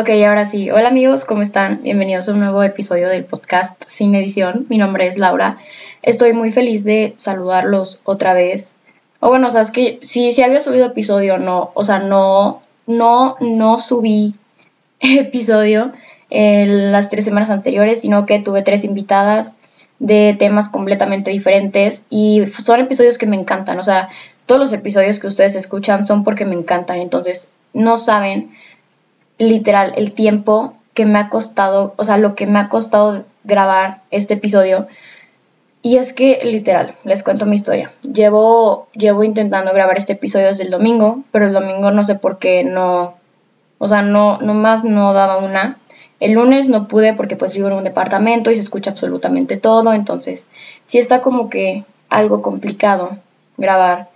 Ok, ahora sí. Hola amigos, ¿cómo están? Bienvenidos a un nuevo episodio del podcast Sin Edición. Mi nombre es Laura. Estoy muy feliz de saludarlos otra vez. O bueno, o sea, es que sí, sí había subido episodio, no, o sea, no, no, no subí episodio en las tres semanas anteriores, sino que tuve tres invitadas de temas completamente diferentes y son episodios que me encantan, o sea, todos los episodios que ustedes escuchan son porque me encantan, entonces no saben literal el tiempo que me ha costado, o sea, lo que me ha costado grabar este episodio. Y es que, literal, les cuento mi historia. Llevo, llevo intentando grabar este episodio desde el domingo, pero el domingo no sé por qué no, o sea, no, más no daba una. El lunes no pude porque pues vivo en un departamento y se escucha absolutamente todo, entonces sí está como que algo complicado grabar.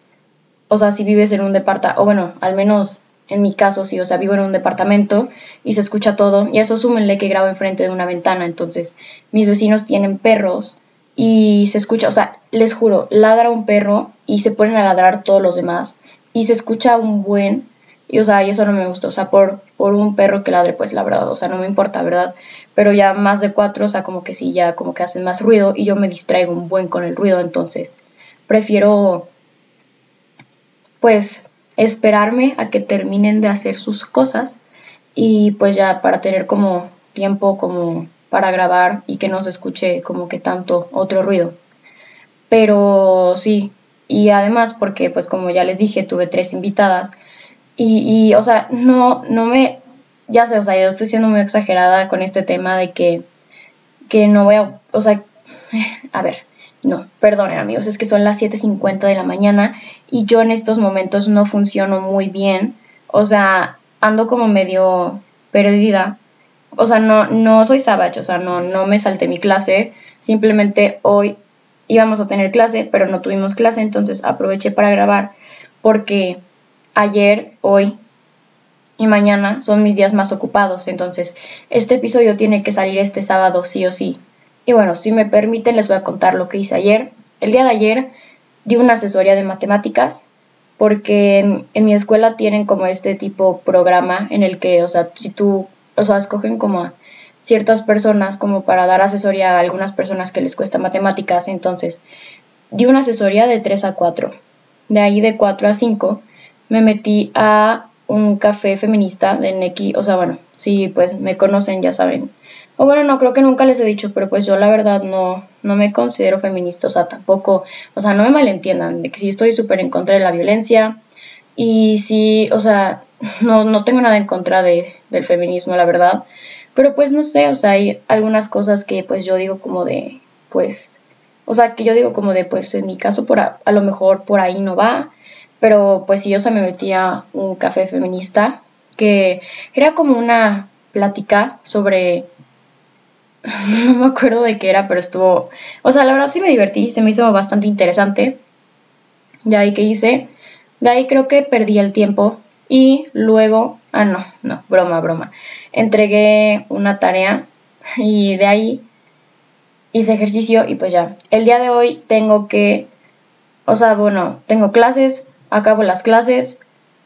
O sea, si vives en un departamento, o bueno, al menos en mi caso sí, o sea, vivo en un departamento y se escucha todo, y eso súmenle que grabo enfrente de una ventana, entonces mis vecinos tienen perros y se escucha, o sea, les juro, ladra un perro y se ponen a ladrar todos los demás y se escucha un buen y o sea, y eso no me gusta, o sea, por, por un perro que ladre, pues la verdad, o sea, no me importa, ¿verdad? Pero ya más de cuatro, o sea, como que sí, ya como que hacen más ruido y yo me distraigo un buen con el ruido, entonces prefiero, pues, esperarme a que terminen de hacer sus cosas y pues ya para tener como tiempo como para grabar y que no se escuche como que tanto otro ruido. Pero sí, y además porque pues como ya les dije, tuve tres invitadas y, o sea, no, no me, ya sé, o sea, yo estoy siendo muy exagerada con este tema de que, que no voy a, o sea, a ver, no, perdonen amigos, es que son las 7.50 de la mañana y yo en estos momentos no funciono muy bien, o sea, ando como medio perdida, o sea, no, no soy savage, o sea, no, no me salté mi clase, simplemente hoy íbamos a tener clase, pero no tuvimos clase, entonces aproveché para grabar porque ayer, hoy y mañana son mis días más ocupados, entonces este episodio tiene que salir este sábado sí o sí. Y bueno, si me permiten les voy a contar lo que hice ayer. El día de ayer di una asesoría de matemáticas porque en, mi escuela tienen como este tipo programa en el que, o sea, si tú, o sea, escogen como a ciertas personas como para dar asesoría a algunas personas que les cuesta matemáticas, entonces di una asesoría de 3 a 4. De ahí de 4 a 5 me metí a un café feminista de Neki, o sea, bueno, sí, pues me conocen, ya saben. O bueno, no, creo que nunca les he dicho, pero pues yo la verdad no, no me considero feminista, o sea, tampoco, o sea, no me malentiendan, de que sí estoy súper en contra de la violencia y sí, o sea, no, no tengo nada en contra de, del feminismo, la verdad, pero pues no sé, o sea, hay algunas cosas que pues yo digo como de, pues, o sea, que yo digo como de, pues en mi caso por a, a lo mejor por ahí no va, pero pues sí, yo se me metía un café feminista que era como una plática sobre no me acuerdo de qué era, pero estuvo, o sea, la verdad sí me divertí, se me hizo bastante interesante. De ahí que hice, de ahí creo que perdí el tiempo y luego, ah no, no, broma, broma. Entregué una tarea y de ahí hice ejercicio y pues ya. El día de hoy tengo que, o sea, bueno, tengo clases, acabo las clases,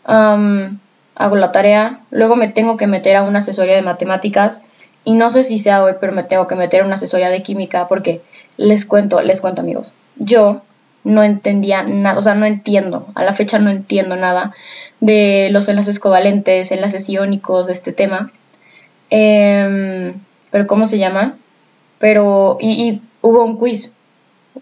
hago la tarea, luego me tengo que meter a una asesoría de matemáticas y no sé si sea hoy, pero me tengo que meter a una asesoría de química porque les cuento, les cuento amigos, yo no entendía nada, o sea, no entiendo, a la fecha no entiendo nada de los enlaces covalentes, enlaces iónicos, de este tema. Em, pero ¿cómo se llama? Pero, y, y hubo un quiz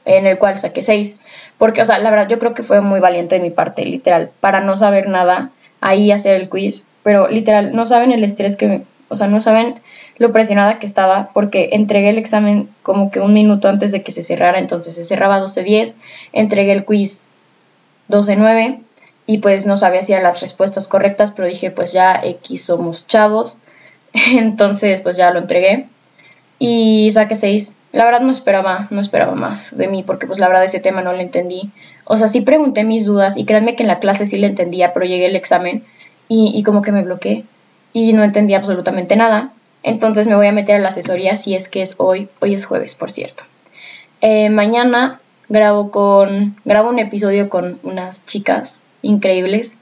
en el cual saqué seis porque, o sea, la verdad yo creo que fue muy valiente de mi parte, literal, para no saber nada, ahí hacer el quiz, pero literal, no saben el estrés que, o sea, no saben lo presionada que estaba porque entregué el examen como que un minuto antes de que se cerrara, entonces se cerraba 12.10, entregué el quiz 12.9 y pues no sabía si eran las respuestas correctas, pero dije pues ya X somos chavos, entonces pues ya lo entregué y saqué 6 la verdad no esperaba, no esperaba más de mí, porque pues la verdad ese tema no lo entendí. O sea, sí pregunté mis dudas y créanme que en la clase sí le entendía, pero llegué al examen y, como que me bloqueé y no entendía absolutamente nada. Entonces me voy a meter a la asesoría si es que es hoy, hoy es jueves, por cierto. Eh, mañana grabo con, grabo un episodio con unas chicas increíbles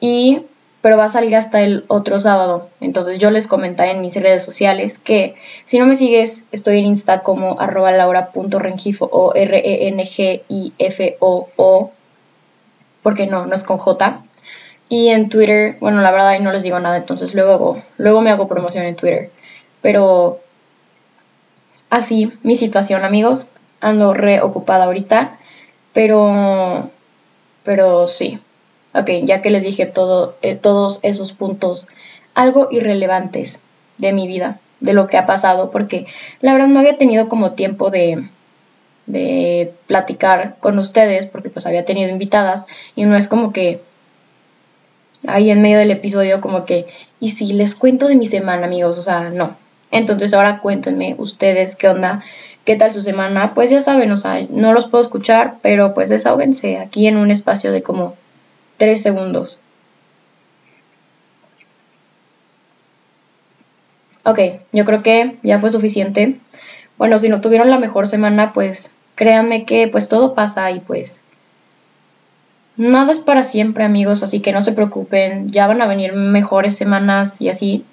y pero va a salir hasta el otro sábado. Entonces yo les comenté en mis redes sociales que si no me sigues, estoy en Insta como laura.rengifo o R-E-N-G-I-F-O-O, -O, porque no, no es con J. Y en Twitter, bueno, la verdad ahí no les digo nada, entonces luego, luego me hago promoción en Twitter. Pero así, mi situación, amigos. Ando reocupada ahorita, pero, pero sí. Ok, ya que les dije todo, eh, todos esos puntos, algo irrelevantes de mi vida, de lo que ha pasado, porque la verdad no había tenido como tiempo de, de platicar con ustedes, porque pues había tenido invitadas y no es como que ahí en medio del episodio como que, y si les cuento de mi semana, amigos, o sea, no. Entonces ahora cuéntenme ustedes qué onda, qué tal su semana, pues ya saben, o sea, no los puedo escuchar, pero pues desahóguense aquí en un espacio de como tres segundos. Ok, yo creo que ya fue suficiente. Bueno, si no tuvieron la mejor semana, pues créanme que pues todo pasa y pues nada es para siempre, amigos, así que no se preocupen, ya van a venir mejores semanas y así.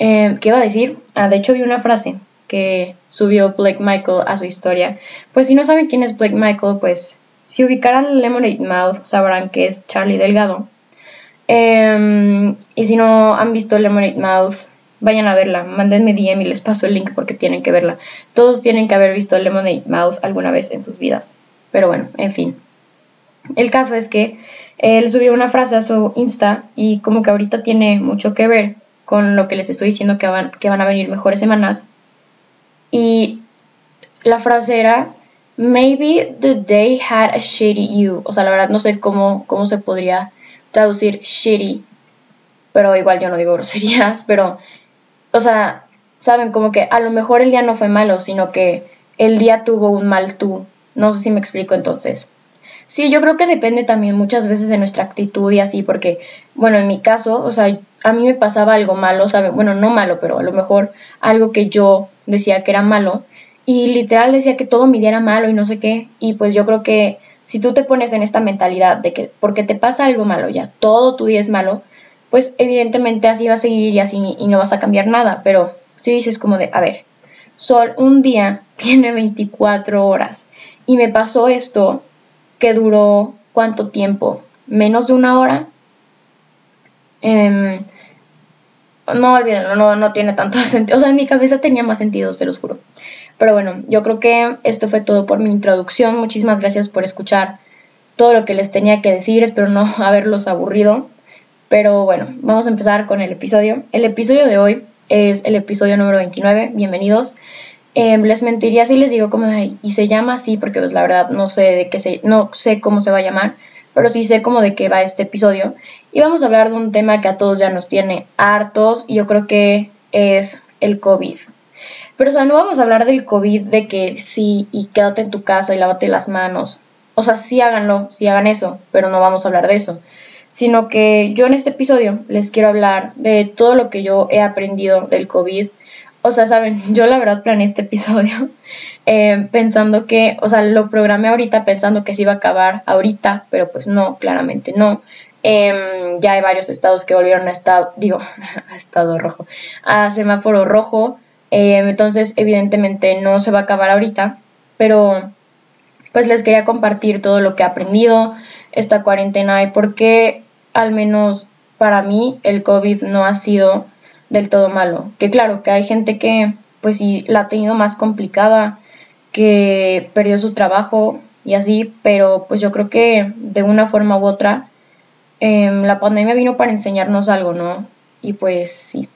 Eh, ¿Qué iba a decir? Ah, de hecho vi una frase que subió Blake Michael a su historia. Pues si no saben quién es Blake Michael, pues si ubicaran Lemonade Mouth sabrán que es Charlie Delgado. Em, y si no han visto Lemonade Mouth, vayan a verla. Mándenme DM y les paso el link porque tienen que verla. Todos tienen que haber visto Lemonade Mouth alguna vez en sus vidas. Pero bueno, en fin. El caso es que él subió una frase a su Insta y como que ahorita tiene mucho que ver con lo que les estoy diciendo que van, que van a venir mejores semanas. Y la frase era, maybe the day had a shitty you. O sea, la verdad no sé cómo, cómo se podría traducir shitty, pero igual yo no digo groserías, pero, o sea, saben, como que a lo mejor el día no fue malo, sino que el día tuvo un mal tú. No sé si me explico entonces. Sí, yo creo que depende también muchas veces de nuestra actitud y así, porque, bueno, en mi caso, o sea, a mí me pasaba algo malo, ¿sabe? Bueno, no malo, pero a lo mejor algo que yo decía que era malo y literal decía que todo mi día era malo y no sé qué. Y pues yo creo que si tú te pones en esta mentalidad de que porque te pasa algo malo ya, todo tu día es malo, pues evidentemente así va a seguir y así y no vas a cambiar nada. Pero si dices como de, a ver, Sol, un día tiene 24 horas y me pasó esto que duró cuánto tiempo, menos de una hora. Em, no olvídenlo, no, no tiene tanto sentido. O sea, en mi cabeza tenía más sentido, se los juro. Pero bueno, yo creo que esto fue todo por mi introducción. Muchísimas gracias por escuchar todo lo que les tenía que decir. Espero no haberlos aburrido. Pero bueno, vamos a empezar con el episodio. El episodio de hoy es el episodio número 29. Bienvenidos. Em, les mentiría si les digo cómo y se llama así porque pues la verdad no sé de qué se, no sé cómo se va a llamar, pero sí sé cómo de qué va este episodio y vamos a hablar de un tema que a todos ya nos tiene hartos y yo creo que es el COVID. Pero o sea, no vamos a hablar del COVID de que sí y quédate en tu casa y lávate las manos. O sea, sí háganlo, sí hagan eso, pero no vamos a hablar de eso. Sino que yo en este episodio les quiero hablar de todo lo que yo he aprendido del COVID o sea, saben, yo la verdad planeé este episodio eh, pensando que, o sea, lo programé ahorita pensando que se iba a acabar ahorita, pero pues no, claramente no. Em, ya hay varios estados que volvieron a estado, digo, a estado rojo, a semáforo rojo. Em, entonces, evidentemente no se va a acabar ahorita, pero pues les quería compartir todo lo que he aprendido esta cuarentena y por qué, al menos para mí, el COVID no ha sido del todo malo. Que claro, que hay gente que pues sí la ha tenido más complicada, que perdió su trabajo y así, pero pues yo creo que de una forma u otra em, la pandemia vino para enseñarnos algo, ¿no? Y pues sí.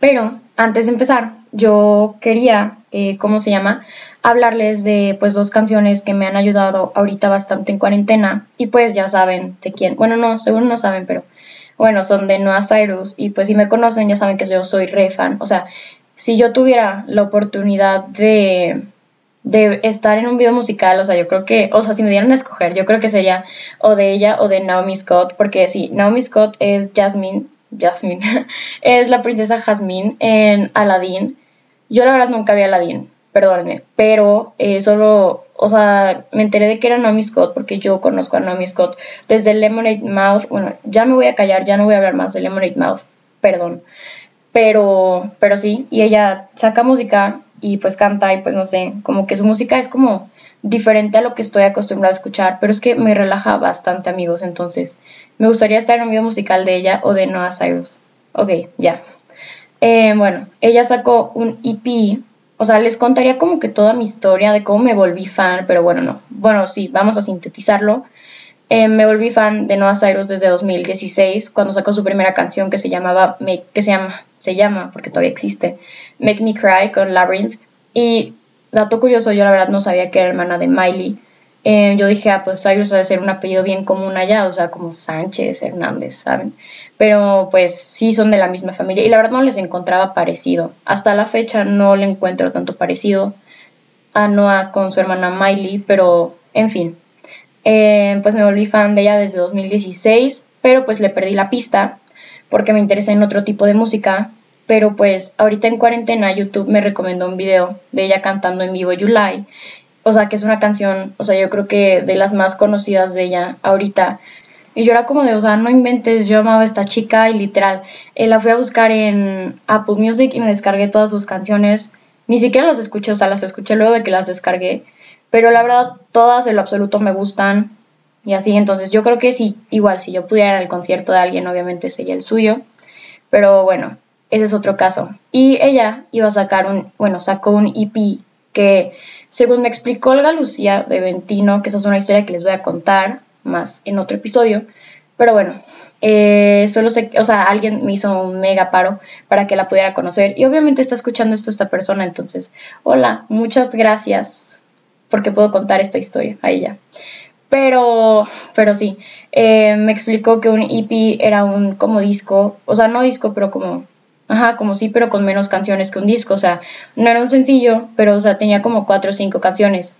Pero antes de empezar, yo quería, eh, ¿cómo se llama? Hablarles de pues dos canciones que me han ayudado ahorita bastante en cuarentena y pues ya saben de quién. Bueno, no, seguro no saben, pero bueno, son de Noah Cyrus y pues si me conocen ya saben que yo soy re fan. O sea, si yo tuviera la oportunidad de, de estar en un video musical, o sea, yo creo que, o sea, si me dieran a escoger, yo creo que sería o de ella o de Naomi Scott, porque sí, Naomi Scott es Jasmine, Jasmine, es la princesa Jasmine en Aladdin. Yo la verdad nunca vi Aladdin, perdónenme, pero eh, solo, o sea, me enteré de que era Naomi Scott porque yo conozco a Naomi Scott desde Lemonade Mouth. Bueno, ya me voy a callar, ya no voy a hablar más de Lemonade Mouth, perdón. Pero, pero sí, y ella saca música y pues canta y pues no sé, como que su música es como diferente a lo que estoy acostumbrada a escuchar, pero es que me relaja bastante, amigos. Entonces, me gustaría estar en un video musical de ella o de Noah Cyrus. Ok, ya. Eh, bueno, ella sacó un EP. O sea, les contaría como que toda mi historia de cómo me volví fan, pero bueno, no. Bueno, sí, vamos a sintetizarlo. Eh, me volví fan de Noah Cyrus desde 2016, cuando sacó su primera canción que se llamaba, que se llama, se llama, porque todavía existe, Make Me Cry con Labyrinth. Y dato curioso, yo la verdad no sabía que era hermana de Miley. Eh, yo dije, ah, pues Cyrus debe ser un apellido bien común allá, o sea, como Sánchez, Hernández, ¿saben? Pero pues sí son de la misma familia y la verdad no les encontraba parecido. Hasta la fecha no le encuentro tanto parecido a Noah con su hermana Miley, pero en fin. Eh, pues me volví fan de ella desde 2016, pero pues le perdí la pista porque me interesé en otro tipo de música pero pues ahorita en cuarentena YouTube me recomendó un video de ella cantando en vivo July, o sea que es una canción, o sea yo creo que de las más conocidas de ella ahorita. Y yo era como de, o sea, no inventes, yo amaba a esta chica y literal, eh, la fui a buscar en Apple Music y me descargué todas sus canciones. Ni siquiera las escuché, o sea, las escuché luego de que las descargué. Pero la verdad, todas en lo absoluto me gustan. Y así, entonces yo creo que sí, igual, si yo pudiera ir al concierto de alguien, obviamente sería el suyo. Pero bueno, ese es otro caso. Y ella iba a sacar un, bueno, sacó un EP que, según me explicó Olga Lucía de Ventino, que esa es una historia que les voy a contar más en otro episodio, pero bueno, eh, solo sé, o sea, alguien me hizo un mega paro para que la pudiera conocer y obviamente está escuchando esto esta persona, entonces, hola, muchas gracias porque puedo contar esta historia a ella. Pero, pero sí, eh, me explicó que un EP era un como disco, o sea, no disco, pero como Ajá, como sí, pero con menos canciones que un disco. O sea, no era un sencillo, pero o sea, tenía como cuatro o cinco canciones.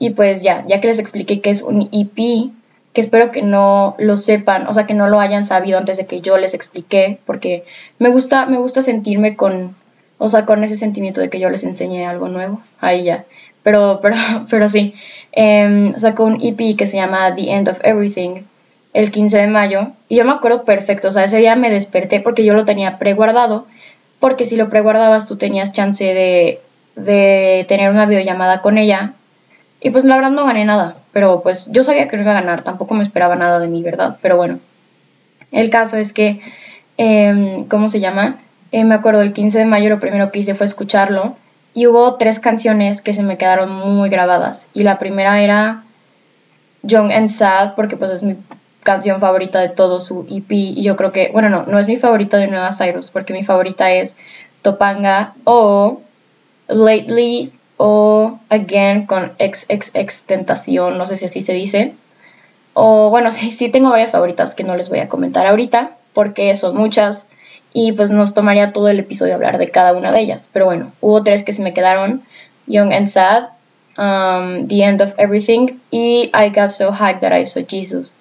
Y pues ya, ya que les expliqué que es un EP, que espero que no lo sepan, o sea, que no lo hayan sabido antes de que yo les expliqué, porque me gusta, me gusta sentirme con, o sea, con ese sentimiento de que yo les enseñé algo nuevo. Ahí ya. Pero, pero, pero sí. Eh, sacó un EP que se llama The End of Everything el 15 de mayo. Y yo me acuerdo perfecto, o sea, ese día me desperté porque yo lo tenía preguardado porque si lo preguardabas tú tenías chance de, de tener una videollamada con ella. Y pues la verdad no gané nada, pero pues yo sabía que no iba a ganar, tampoco me esperaba nada de mi verdad, pero bueno. El caso es que, em, ¿cómo se llama? Eh, me acuerdo el 15 de mayo lo primero que hice fue escucharlo y hubo tres canciones que se me quedaron muy grabadas. Y la primera era Young and Sad, porque pues es mi canción favorita de todo su EP y yo creo que, bueno, no, no es mi favorita de Nueva Cyrus porque mi favorita es Topanga o Lately o Again con XXX Tentación, no sé si así se dice. O bueno, sí, sí tengo varias favoritas que no les voy a comentar ahorita porque son muchas y pues nos tomaría todo el episodio hablar de cada una de ellas. Pero bueno, hubo tres que se me quedaron, Young and Sad, um, The End of Everything y I Got So High That I Saw Jesus.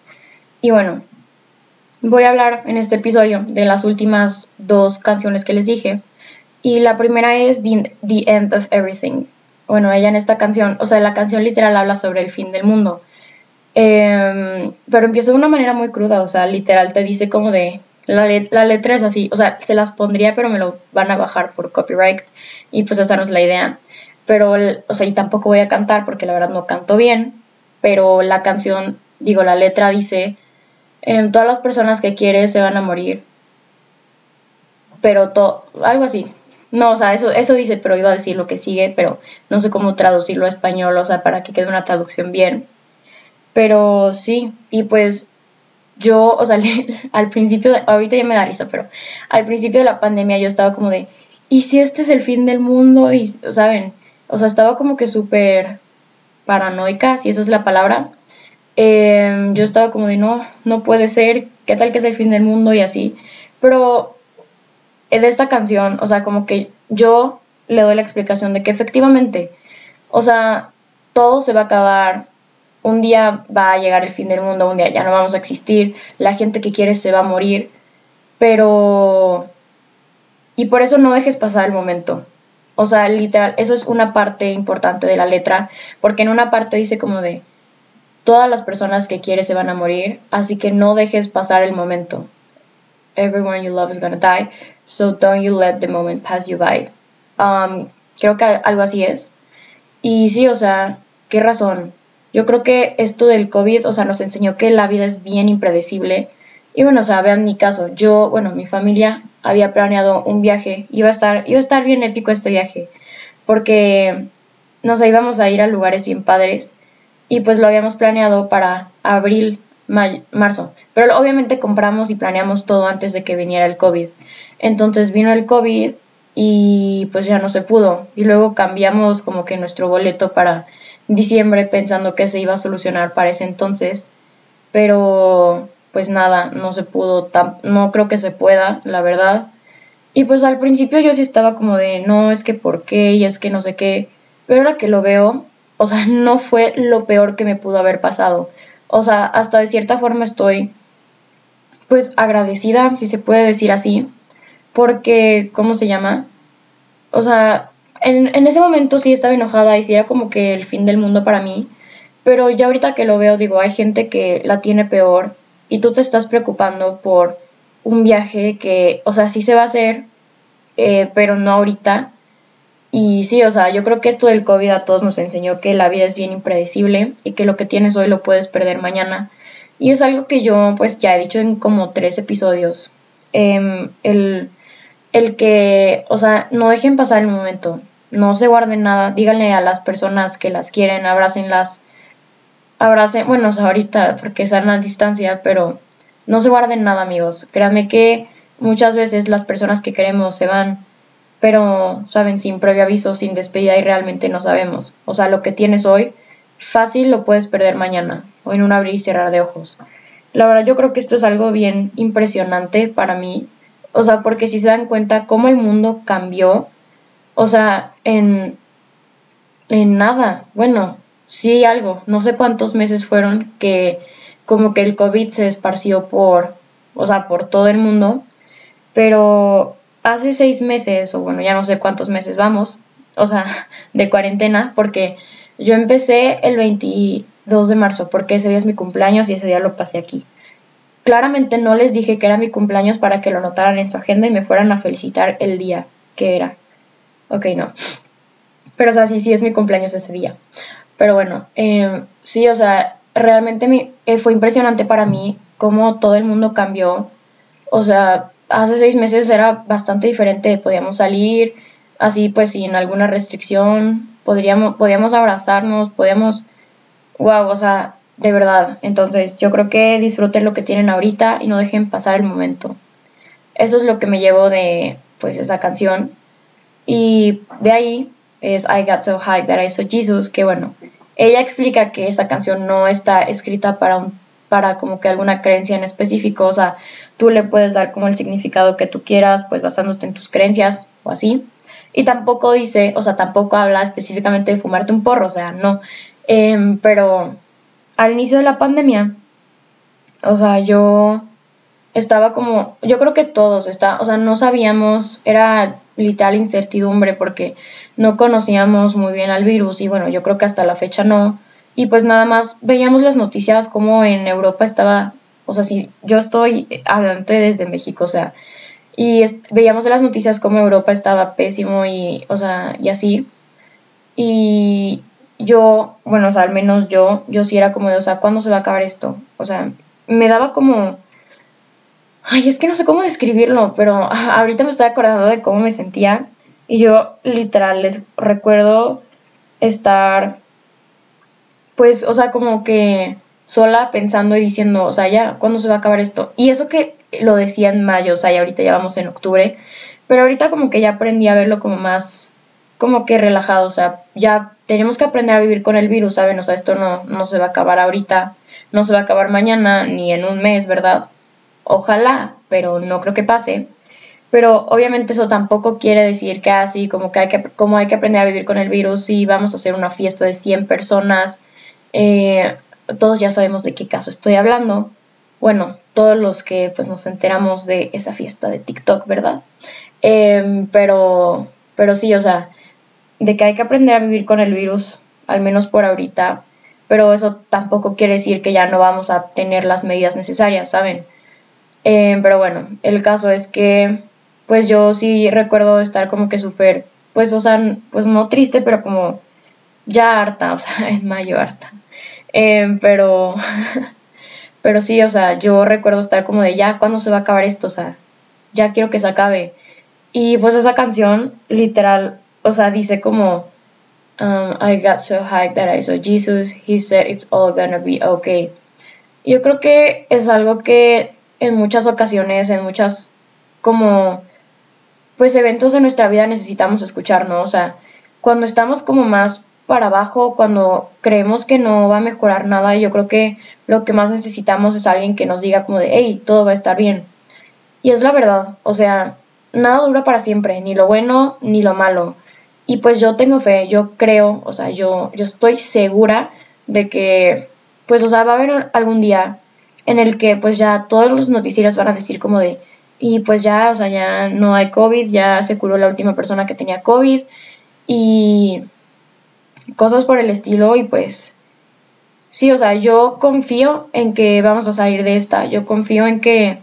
Y bueno, voy a hablar en este episodio de las últimas dos canciones que les dije. Y la primera es The, End of Everything. Bueno, ella en esta canción, o sea, la canción literal habla sobre el fin del mundo. Em, pero empieza de una manera muy cruda, o sea, literal te dice como de, la, la, letra es así, o sea, se las pondría, pero me lo van a bajar por copyright y pues esa no es la idea. Pero, o sea, y tampoco voy a cantar porque la verdad no canto bien, pero la canción, digo, la letra dice, todas las personas que quieres se van a morir. Pero todo, algo así. No, o sea, eso, eso dice, pero iba a decir lo que sigue, pero no sé cómo traducirlo a español, o sea, para que quede una traducción bien. Pero sí, y pues yo, o sea, al principio, ahorita ya me da risa, pero al principio de la pandemia yo estaba como de, ¿y si este es el fin del mundo? Y, ¿saben? O sea, estaba como que súper paranoica, si esa es la palabra. Em, yo estaba como de, no, no puede ser, ¿qué tal que es el fin del mundo y así? Pero eh, de esta canción, o sea, como que yo le doy la explicación de que efectivamente, o sea, todo se va a acabar, un día va a llegar el fin del mundo, un día ya no vamos a existir, la gente que quieres se va a morir, pero... Y por eso no dejes pasar el momento. O sea, literal, eso es una parte importante de la letra, porque en una parte dice como de, todas las personas que quieres se van a morir, así que no dejes pasar el momento. Everyone you love is gonna die, so don't you let the moment pass you by. Um, creo que algo así es. Y sí, o sea, qué razón. Yo creo que esto del COVID, o sea, nos enseñó que la vida es bien impredecible. Y bueno, o sea, vean mi caso. Yo, bueno, mi familia había planeado un viaje. Iba a estar, iba a estar bien épico este viaje. Porque nos íbamos a ir a lugares bien padres. Y pues lo habíamos planeado para abril, marzo. Pero obviamente compramos y planeamos todo antes de que viniera el COVID. Entonces vino el COVID y pues ya no se pudo. Y luego cambiamos como que nuestro boleto para diciembre pensando que se iba a solucionar para ese entonces. Pero pues nada, no se pudo, no creo que se pueda, la verdad. Y pues al principio yo sí estaba como de, no, es que por qué y es que no sé qué. Pero ahora que lo veo, o sea, no fue lo peor que me pudo haber pasado. O sea, hasta de cierta forma estoy pues agradecida, si se puede decir así, porque, ¿cómo se llama? O sea, en, en ese momento sí estaba enojada y sí era como que el fin del mundo para mí, pero ya ahorita que lo veo digo, hay gente que la tiene peor y tú te estás preocupando por un viaje que, o sea, sí se va a hacer, eh, pero no ahorita. Y sí, o sea, yo creo que esto del COVID a todos nos enseñó que la vida es bien impredecible y que lo que tienes hoy lo puedes perder mañana. Y es algo que yo pues ya he dicho en como tres episodios. Em, el, el que, o sea, no dejen pasar el momento, no se guarden nada, díganle a las personas que las quieren, abrácenlas, abracen, bueno, ahorita porque están a distancia, pero no se guarden nada, amigos. Créanme que muchas veces las personas que queremos se van, pero, saben, sin previo aviso, sin despedida y realmente no sabemos. O sea, lo que tienes hoy, fácil lo puedes perder mañana o en un abrir y cerrar de ojos. La verdad, yo creo que esto es algo bien impresionante para mí. O sea, porque si se dan cuenta cómo el mundo cambió, o sea, en, en nada, bueno, sí algo, no sé cuántos meses fueron que como que el COVID se esparció por, o sea, por todo el mundo, pero hace seis meses, o bueno, ya no sé cuántos meses vamos, o sea, de cuarentena, porque yo empecé el 22 de marzo, porque ese día es mi cumpleaños y ese día lo pasé aquí. Claramente no les dije que era mi cumpleaños para que lo notaran en su agenda y me fueran a felicitar el día que era. Ok, no. Pero, o sea, sí, sí es mi cumpleaños ese día. Pero bueno, em, sí, o sea, realmente eh, fue impresionante para mí cómo todo el mundo cambió. O sea, hace seis meses era bastante diferente, podíamos salir así pues sin alguna restricción, podríamos, podíamos abrazarnos, podíamos, wow, o sea, de verdad. Entonces yo creo que disfruten lo que tienen ahorita y no dejen pasar el momento. Eso es lo que me llevo de pues esa canción. Y de ahí es I Got So High That I Saw Jesus, que bueno, ella explica que esa canción no está escrita para un para como que alguna creencia en específico, o sea, tú le puedes dar como el significado que tú quieras, pues basándote en tus creencias o así. Y tampoco dice, o sea, tampoco habla específicamente de fumarte un porro, o sea, no. Em, pero al inicio de la pandemia, o sea, yo estaba como, yo creo que todos, está, o sea, no sabíamos, era literal incertidumbre porque no conocíamos muy bien al virus y bueno, yo creo que hasta la fecha no. Y pues nada más veíamos las noticias como en Europa estaba, o sea, si yo estoy hablando desde México, o sea, y veíamos las noticias como Europa estaba pésimo y, o sea, y así. Y yo, bueno, o sea, al menos yo, yo sí era como de, o sea, ¿cuándo se va a acabar esto? O sea, me daba como... Ay, es que no sé cómo describirlo, pero ahorita me estoy acordando de cómo me sentía y yo literal les recuerdo estar, pues, o sea, como que sola pensando y diciendo, o sea, ya, ¿cuándo se va a acabar esto? Y eso que lo decía en mayo, o sea, y ahorita ya vamos en octubre, pero ahorita como que ya aprendí a verlo como más, como que relajado, o sea, ya tenemos que aprender a vivir con el virus, ¿saben? O sea, esto no, no se va a acabar ahorita, no se va a acabar mañana, ni en un mes, ¿verdad? Ojalá, pero no creo que pase. Pero obviamente eso tampoco quiere decir que así como que hay que, como hay que aprender a vivir con el virus y vamos a hacer una fiesta de 100 personas. Eh, todos ya sabemos de qué caso estoy hablando. Bueno, todos los que pues nos enteramos de esa fiesta de TikTok, ¿verdad? Em, pero, pero sí, o sea, de que hay que aprender a vivir con el virus, al menos por ahorita, pero eso tampoco quiere decir que ya no vamos a tener las medidas necesarias, ¿saben? Eh, pero bueno, el caso es que, pues yo sí recuerdo estar como que súper, pues, o sea, pues no triste, pero como ya harta, o sea, en mayo harta. Eh, pero, pero sí, o sea, yo recuerdo estar como de ya, ¿cuándo se va a acabar esto? O sea, ya quiero que se acabe. Y pues esa canción, literal, o sea, dice como, um, I got so high that I saw Jesus, he said it's all gonna be okay. Yo creo que es algo que en muchas ocasiones, en muchas como pues eventos de nuestra vida necesitamos escuchar, ¿no? O sea, cuando estamos como más para abajo, cuando creemos que no va a mejorar nada, yo creo que lo que más necesitamos es alguien que nos diga como de, hey, todo va a estar bien. Y es la verdad, o sea, nada dura para siempre, ni lo bueno ni lo malo. Y pues yo tengo fe, yo creo, o sea, yo, yo estoy segura de que, pues, o sea, va a haber algún día en el que pues ya todos los noticieros van a decir como de, y pues ya, o sea, ya no hay COVID, ya se curó la última persona que tenía COVID y cosas por el estilo y pues sí, o sea, yo confío en que vamos a salir de esta, yo confío en que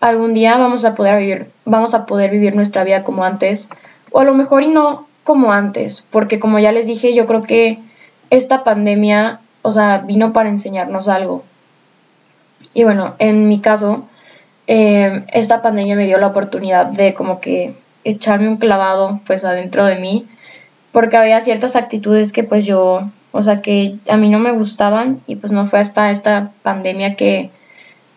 algún día vamos a poder vivir, vamos a poder vivir nuestra vida como antes, o a lo mejor y no como antes, porque como ya les dije, yo creo que esta pandemia, o sea, vino para enseñarnos algo. Y bueno, en mi caso, eh, esta pandemia me dio la oportunidad de como que echarme un clavado pues adentro de mí porque había ciertas actitudes que pues yo, o sea, que a mí no me gustaban y pues no fue hasta esta pandemia que,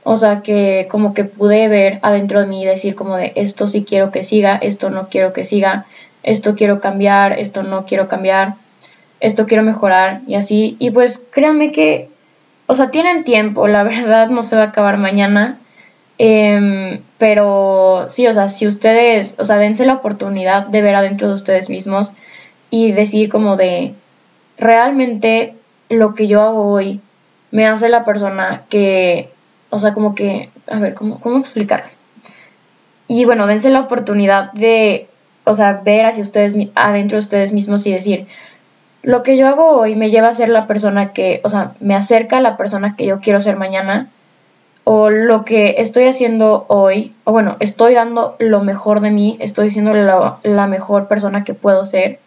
o sea, que como que pude ver adentro de mí y decir como de esto sí quiero que siga, esto no quiero que siga, esto quiero cambiar, esto no quiero cambiar, esto quiero mejorar y así. Y pues créanme que, o sea, tienen tiempo, la verdad no se va a acabar mañana. Em, pero sí, o sea, si ustedes, o sea, dense la oportunidad de ver adentro de ustedes mismos y decir como de realmente lo que yo hago hoy me hace la persona que, o sea, como que, a ver, ¿cómo, cómo explicarlo? Y bueno, dense la oportunidad de, o sea, ver hacia ustedes, adentro de ustedes mismos y decir, lo que yo hago hoy me lleva a ser la persona que, o sea, me acerca a la persona que yo quiero ser mañana, o lo que estoy haciendo hoy, o bueno, estoy dando lo mejor de mí, estoy siendo la, mejor persona que puedo ser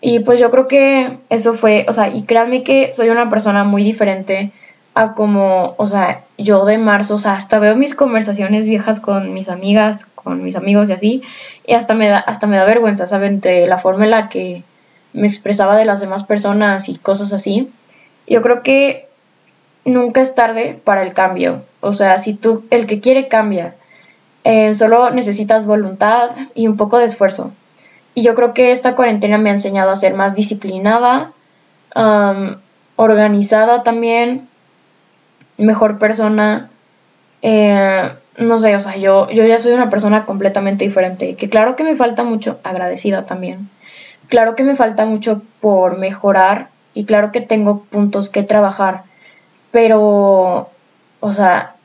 y pues yo creo que eso fue, o sea, y créanme que soy una persona muy diferente a como, o sea, yo de marzo, o sea, hasta veo mis conversaciones viejas con mis amigas, con mis amigos y así, y hasta me da, hasta me da vergüenza, ¿saben? De la forma en la que me expresaba de las demás personas y cosas así. Yo creo que nunca es tarde para el cambio. O sea, si tú, el que quiere cambia, eh, solo necesitas voluntad y un poco de esfuerzo. Y yo creo que esta cuarentena me ha enseñado a ser más disciplinada, organizada también, mejor persona. Eh, no sé, o sea, yo, yo ya soy una persona completamente diferente. Que claro que me falta mucho, agradecida también. Claro que me falta mucho por mejorar y claro que tengo puntos que trabajar. Pero, o sea,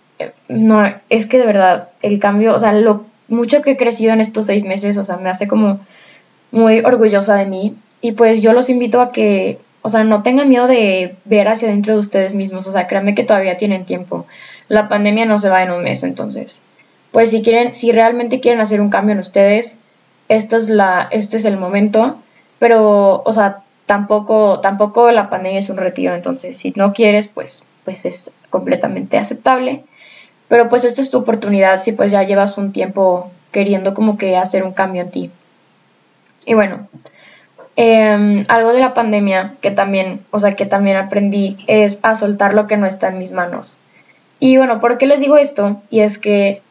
no, es que de verdad, el cambio, o sea, lo mucho que he crecido en estos seis meses, o sea, me hace como muy orgullosa de mí y pues yo los invito a que, o sea, no tengan miedo de ver hacia adentro de ustedes mismos, o sea, créanme que todavía tienen tiempo. La pandemia no se va en un mes, entonces, pues si quieren, si realmente quieren hacer un cambio en ustedes, esto es la, este es el momento, pero, o sea, tampoco, tampoco la pandemia es un retiro, entonces, si no quieres, pues, pues es completamente aceptable. Pero pues esta es tu oportunidad si pues ya llevas un tiempo queriendo como que hacer un cambio en ti. Y bueno, em, algo de la pandemia que también, o sea, que también aprendí es a soltar lo que no está en mis manos. Y bueno, ¿por qué les digo esto? Y es que,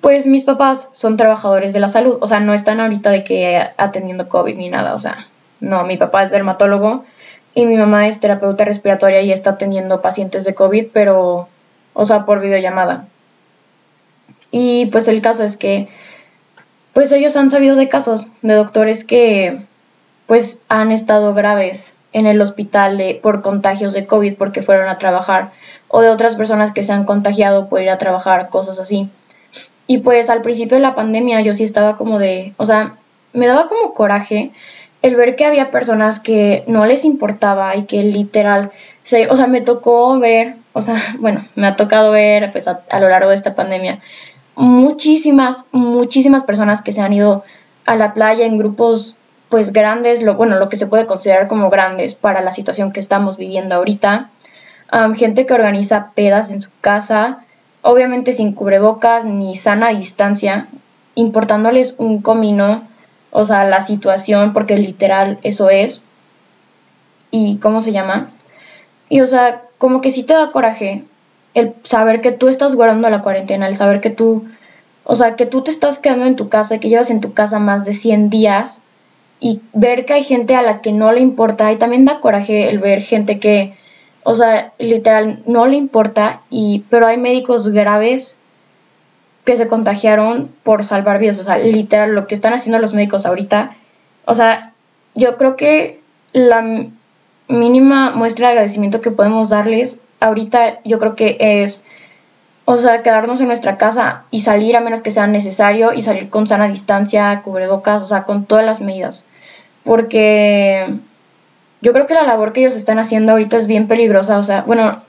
pues mis papás son trabajadores de la salud, o sea, no están ahorita de que atendiendo COVID ni nada, o sea, no, mi papá es dermatólogo y mi mamá es terapeuta respiratoria y está atendiendo pacientes de COVID, pero, o sea, por videollamada. Y pues el caso es que pues ellos han sabido de casos de doctores que pues han estado graves en el hospital por contagios de COVID porque fueron a trabajar o de otras personas que se han contagiado por ir a trabajar, cosas así. Y pues al principio de la pandemia yo sí estaba como de, o sea, me daba como coraje el ver que había personas que no les importaba y que literal, o sea, me tocó ver, o sea, bueno, me ha tocado ver pues a, a lo largo de esta pandemia muchísimas, muchísimas personas que se han ido a la playa en grupos pues grandes, lo, bueno, lo que se puede considerar como grandes para la situación que estamos viviendo ahorita. gente que organiza pedas en su casa, obviamente sin cubrebocas ni sana distancia, importándoles un comino, o sea, la situación, porque literal eso es. ¿Y cómo se llama? Y o sea, como que sí te da coraje el saber que tú estás guardando la cuarentena, el saber que tú, o sea, que tú te estás quedando en tu casa, que llevas en tu casa más de 100 días y ver que hay gente a la que no le importa y también da coraje el ver gente que, o sea, literal no le importa y pero hay médicos graves que se contagiaron por salvar vidas, o sea, literal lo que están haciendo los médicos ahorita, o sea, yo creo que la mínima muestra de agradecimiento que podemos darles ahorita yo creo que es o sea, quedarnos en nuestra casa y salir a menos que sea necesario y salir con sana distancia, cubrebocas, o sea, con todas las medidas. Porque yo creo que la labor que ellos están haciendo ahorita es bien peligrosa, o sea, bueno,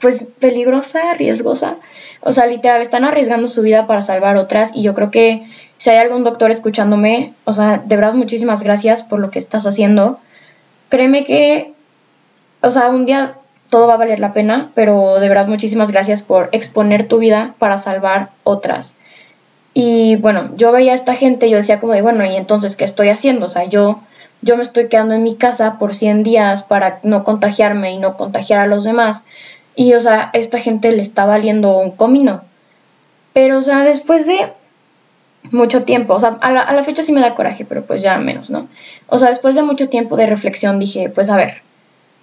pues peligrosa, riesgosa. O sea, literal, están arriesgando su vida para salvar otras y yo creo que si hay algún doctor escuchándome, o sea, de verdad muchísimas gracias por lo que estás haciendo. Créeme que, o sea, un día todo va a valer la pena, pero de verdad muchísimas gracias por exponer tu vida para salvar otras. Y bueno, yo veía a esta gente yo decía como de, bueno, ¿y entonces qué estoy haciendo? O sea, yo, yo me estoy quedando en mi casa por 100 días para no contagiarme y no contagiar a los demás. Y, o sea, esta gente le está valiendo un comino. Pero, o sea, después de mucho tiempo, o sea, a la, a la fecha sí me da coraje, pero pues ya menos, ¿no? O sea, después de mucho tiempo de reflexión dije, pues a ver,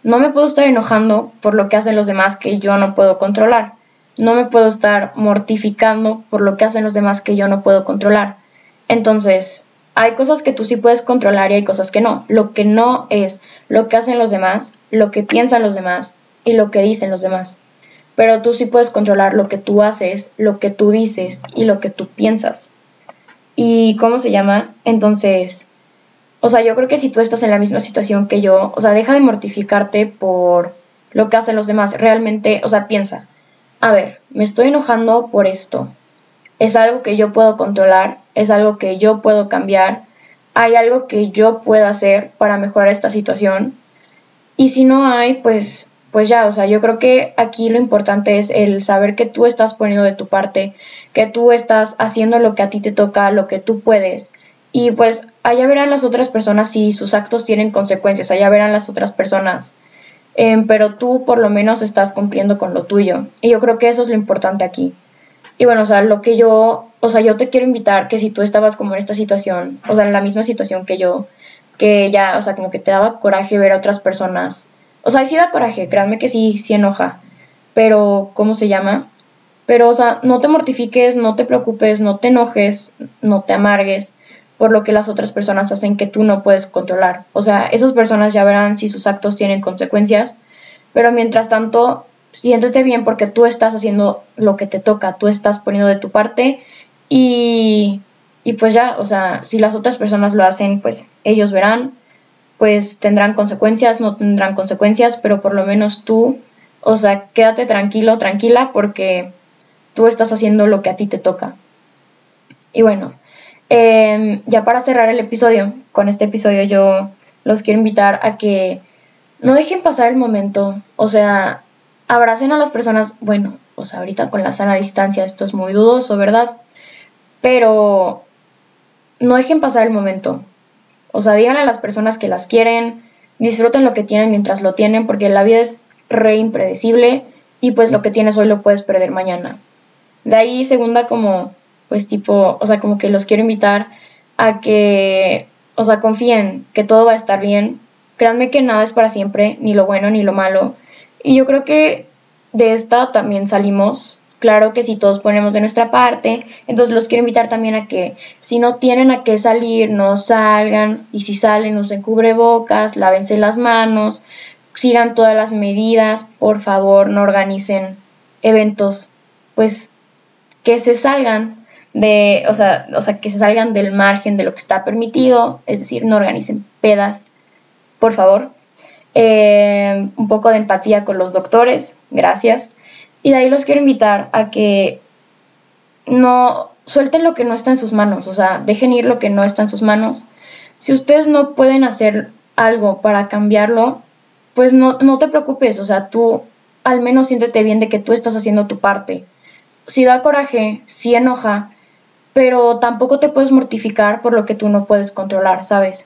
no me puedo estar enojando por lo que hacen los demás que yo no puedo controlar. No me puedo estar mortificando por lo que hacen los demás que yo no puedo controlar. Entonces, hay cosas que tú sí puedes controlar y hay cosas que no. Lo que no es lo que hacen los demás, lo que piensan los demás y lo que dicen los demás. Pero tú sí puedes controlar lo que tú haces, lo que tú dices y lo que tú piensas. ¿Y cómo se llama? Entonces, o sea, yo creo que si tú estás en la misma situación que yo, o sea, deja de mortificarte por lo que hacen los demás. Realmente, o sea, piensa, a ver, me estoy enojando por esto. Es algo que yo puedo controlar, es algo que yo puedo cambiar, hay algo que yo puedo hacer para mejorar esta situación. Y si no hay, pues pues ya, o sea, yo creo que aquí lo importante es el saber que tú estás poniendo de tu parte, que tú estás haciendo lo que a ti te toca, lo que tú puedes y pues allá verán las otras personas si sus actos tienen consecuencias, allá verán las otras personas. Em, pero tú por lo menos estás cumpliendo con lo tuyo. Y yo creo que eso es lo importante aquí. Y bueno, o sea, lo que yo, o sea, yo te quiero invitar que si tú estabas como en esta situación, o sea, en la misma situación que yo, que ya, o sea, como que te daba coraje ver a otras personas. O sea, sí da coraje, créanme que sí, sí enoja. Pero, ¿cómo se llama? Pero, o sea, no te mortifiques, no te preocupes, no te enojes, no te amargues por lo que las otras personas hacen que tú no puedes controlar. O sea, esas personas ya verán si sus actos tienen consecuencias, pero mientras tanto, siéntete bien porque tú estás haciendo lo que te toca, tú estás poniendo de tu parte y, y pues ya, o sea, si las otras personas lo hacen, pues ellos verán, pues tendrán consecuencias, no tendrán consecuencias, pero por lo menos tú, o sea, quédate tranquilo, tranquila porque tú estás haciendo lo que a ti te toca. Y bueno, Em, ya para cerrar el episodio, con este episodio yo los quiero invitar a que no dejen pasar el momento, o sea, abracen a las personas, bueno, o sea, ahorita con la sana distancia esto es muy dudoso, ¿verdad? Pero no dejen pasar el momento. O sea, díganle a las personas que las quieren, disfruten lo que tienen mientras lo tienen, porque la vida es re impredecible y pues lo que tienes hoy lo puedes perder mañana. De ahí, segunda, como pues tipo, o sea, como que los quiero invitar a que, o sea, confíen que todo va a estar bien. Créanme que nada es para siempre, ni lo bueno ni lo malo. Y yo creo que de esta también salimos. Claro que si todos ponemos de nuestra parte, entonces los quiero invitar también a que si no tienen a qué salir, no salgan. Y si salen, usen cubrebocas, lávense las manos, sigan todas las medidas. Por favor, no organicen eventos, pues que se salgan de, o sea, o sea, que se salgan del margen de lo que está permitido, es decir, no organicen pedas, por favor. Eh, un poco de empatía con los doctores, gracias. Y de ahí los quiero invitar a que no suelten lo que no está en sus manos, o sea, dejen ir lo que no está en sus manos. Si ustedes no pueden hacer algo para cambiarlo, pues no, no te preocupes, o sea, tú al menos siéntete bien de que tú estás haciendo tu parte. Si da coraje, si enoja, pero tampoco te puedes mortificar por lo que tú no puedes controlar, ¿sabes?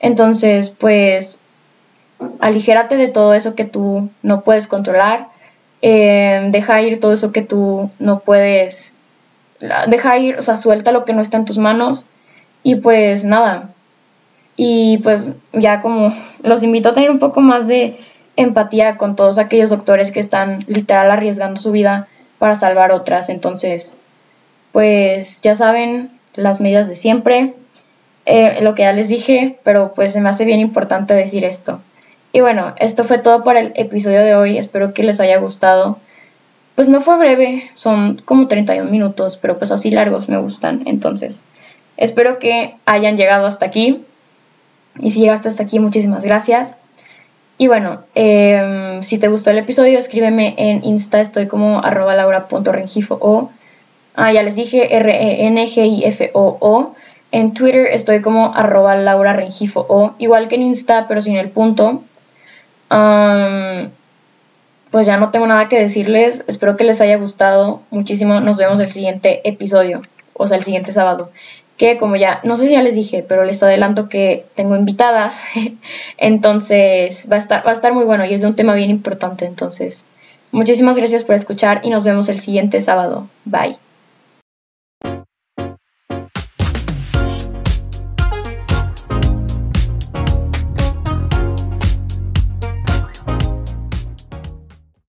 Entonces, pues, aligérate de todo eso que tú no puedes controlar, eh, deja ir todo eso que tú no puedes, deja ir, o sea, suelta lo que no está en tus manos y pues nada. Y pues ya como los invito a tener un poco más de empatía con todos aquellos doctores que están literal arriesgando su vida para salvar otras. Entonces, pues ya saben las medidas de siempre, eh, lo que ya les dije, pero pues se me hace bien importante decir esto. Y bueno, esto fue todo para el episodio de hoy, espero que les haya gustado. Pues no fue breve, son como 31 minutos, pero pues así largos me gustan, entonces espero que hayan llegado hasta aquí. Y si llegaste hasta aquí, muchísimas gracias. Y bueno, em, si te gustó el episodio, escríbeme en Insta, estoy como arroba o Ah, ya les dije R-E-N-G-I-F-O-O. En Twitter estoy como arroba o, igual que en Insta, pero sin el punto. Pues ya no tengo nada que decirles. Espero que les haya gustado muchísimo. Nos vemos el siguiente episodio, o sea, el siguiente sábado. Que como ya, no sé si ya les dije, pero les adelanto que tengo invitadas. entonces va a, estar, va a estar muy bueno y es de un tema bien importante. Entonces, muchísimas gracias por escuchar y nos vemos el siguiente sábado. Bye.